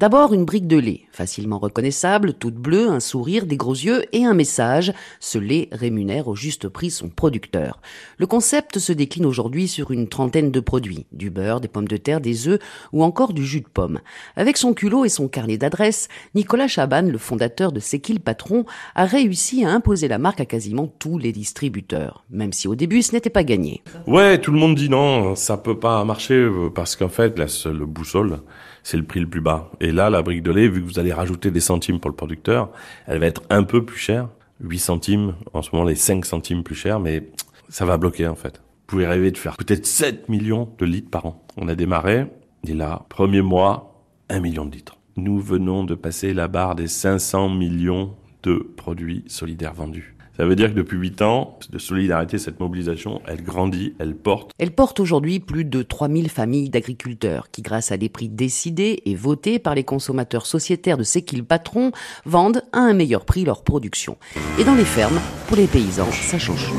D'abord une brique de lait, facilement reconnaissable, toute bleue, un sourire, des gros yeux et un message. Ce lait rémunère au juste prix son producteur. Le concept se décline aujourd'hui sur une trentaine de produits. Du beurre, des pommes de terre, des œufs ou encore du jus de pomme. Avec son culot et son carnet d'adresses, Nicolas Chaban, le fondateur de C'est patron, a réussi à imposer la marque à quasiment tous les distributeurs. Même si au début ce n'était pas gagné. Ouais, tout le monde dit non, ça peut pas marcher euh, parce qu'en fait la seule boussole c'est le prix le plus bas. Et là, la brique de lait, vu que vous allez rajouter des centimes pour le producteur, elle va être un peu plus chère. 8 centimes, en ce moment les 5 centimes plus chers, mais ça va bloquer en fait. Vous pouvez rêver de faire peut-être 7 millions de litres par an. On a démarré, et là, premier mois, 1 million de litres. Nous venons de passer la barre des 500 millions de produits solidaires vendus. Ça veut dire que depuis 8 ans de solidarité, cette mobilisation, elle grandit, elle porte. Elle porte aujourd'hui plus de 3000 familles d'agriculteurs qui, grâce à des prix décidés et votés par les consommateurs sociétaires de ces qu'ils patrons, vendent à un meilleur prix leur production. Et dans les fermes, pour les paysans, ça change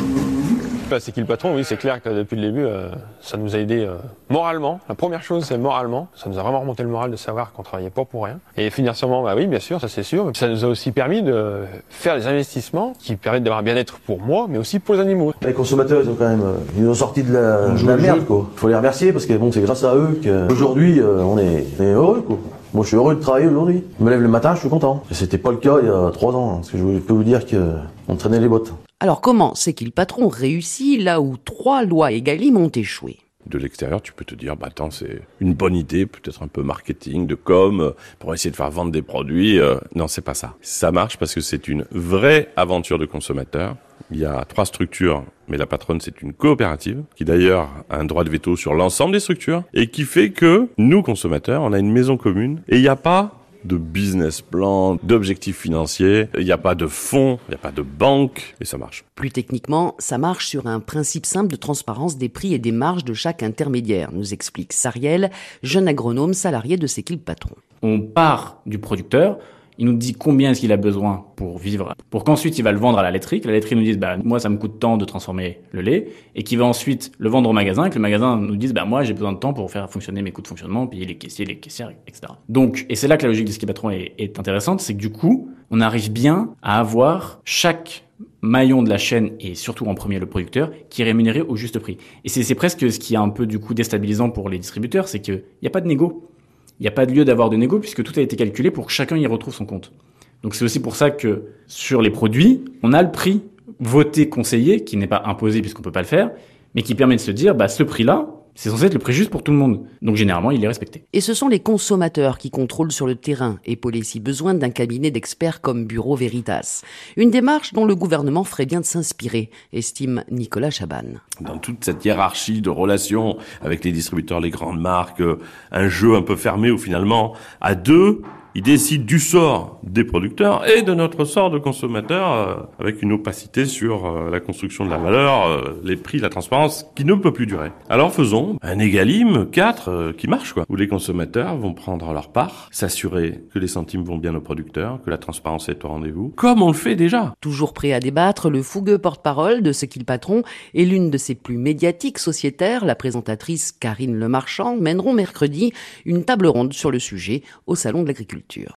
c'est qui le patron Oui, c'est clair que depuis le début, euh, ça nous a aidé euh, moralement. La première chose, c'est moralement. Ça nous a vraiment remonté le moral de savoir qu'on travaillait pas pour rien. Et financièrement, bah oui, bien sûr, ça c'est sûr. Ça nous a aussi permis de faire des investissements qui permettent d'avoir un bien-être pour moi, mais aussi pour les animaux. Les consommateurs, ils ont quand même, euh, ils nous ont sorti de la, de la merde, quoi. Faut les remercier parce que bon, c'est grâce à eux qu'aujourd'hui, on est, on est heureux, quoi. Moi, je suis heureux de travailler aujourd'hui. Je me lève le matin, je suis content. C'était pas le cas il y a trois ans, parce que je peux vous dire qu'on traînait les bottes. Alors comment c'est qu'il patron réussit là où trois lois Egalim ont échoué? De l'extérieur, tu peux te dire, bah attends, c'est une bonne idée, peut-être un peu marketing, de com, pour essayer de faire vendre des produits. Euh, non, c'est pas ça. Ça marche parce que c'est une vraie aventure de consommateur. Il y a trois structures, mais la patronne, c'est une coopérative, qui d'ailleurs a un droit de veto sur l'ensemble des structures, et qui fait que nous, consommateurs, on a une maison commune, et il n'y a pas de business plan, d'objectifs financiers, il n'y a pas de fonds, il n'y a pas de banque, et ça marche. Plus techniquement, ça marche sur un principe simple de transparence des prix et des marges de chaque intermédiaire, nous explique Sariel, jeune agronome salarié de Séquil Patron. On part du producteur, il nous dit combien est-ce qu'il a besoin pour vivre, pour qu'ensuite il va le vendre à la laiterie, que la laiterie nous dise bah moi ça me coûte tant de transformer le lait, et qu'il va ensuite le vendre au magasin, que le magasin nous dise bah moi j'ai besoin de temps pour faire fonctionner mes coûts de fonctionnement, payer les caissiers, les caissières, etc. Donc et c'est là que la logique du ski patron est, est intéressante, c'est que du coup on arrive bien à avoir chaque maillon de la chaîne et surtout en premier le producteur qui est rémunéré au juste prix. Et c'est presque ce qui est un peu du coup déstabilisant pour les distributeurs, c'est qu'il n'y a pas de négo il n'y a pas de lieu d'avoir de négo puisque tout a été calculé pour que chacun y retrouve son compte. Donc c'est aussi pour ça que sur les produits, on a le prix voté conseillé qui n'est pas imposé puisqu'on peut pas le faire, mais qui permet de se dire bah ce prix-là, c'est censé être le prix juste pour tout le monde. Donc généralement, il est respecté. Et ce sont les consommateurs qui contrôlent sur le terrain, épaulés si besoin d'un cabinet d'experts comme Bureau Veritas. Une démarche dont le gouvernement ferait bien de s'inspirer, estime Nicolas Chaban. Dans toute cette hiérarchie de relations avec les distributeurs, les grandes marques, euh, un jeu un peu fermé où finalement, à deux, il décide du sort des producteurs et de notre sort de consommateurs euh, avec une opacité sur euh, la construction de la valeur, euh, les prix, la transparence qui ne peut plus durer. Alors faisons un égalim 4 qui marche quoi, où les consommateurs vont prendre leur part, s'assurer que les centimes vont bien aux producteurs, que la transparence est au rendez-vous, comme on le fait déjà. Toujours prêt à débattre, le fougueux porte-parole de ce qu'il patron et l'une de ses plus médiatiques sociétaires, la présentatrice Karine Lemarchand, mèneront mercredi une table ronde sur le sujet au salon de l'agriculture. diyor.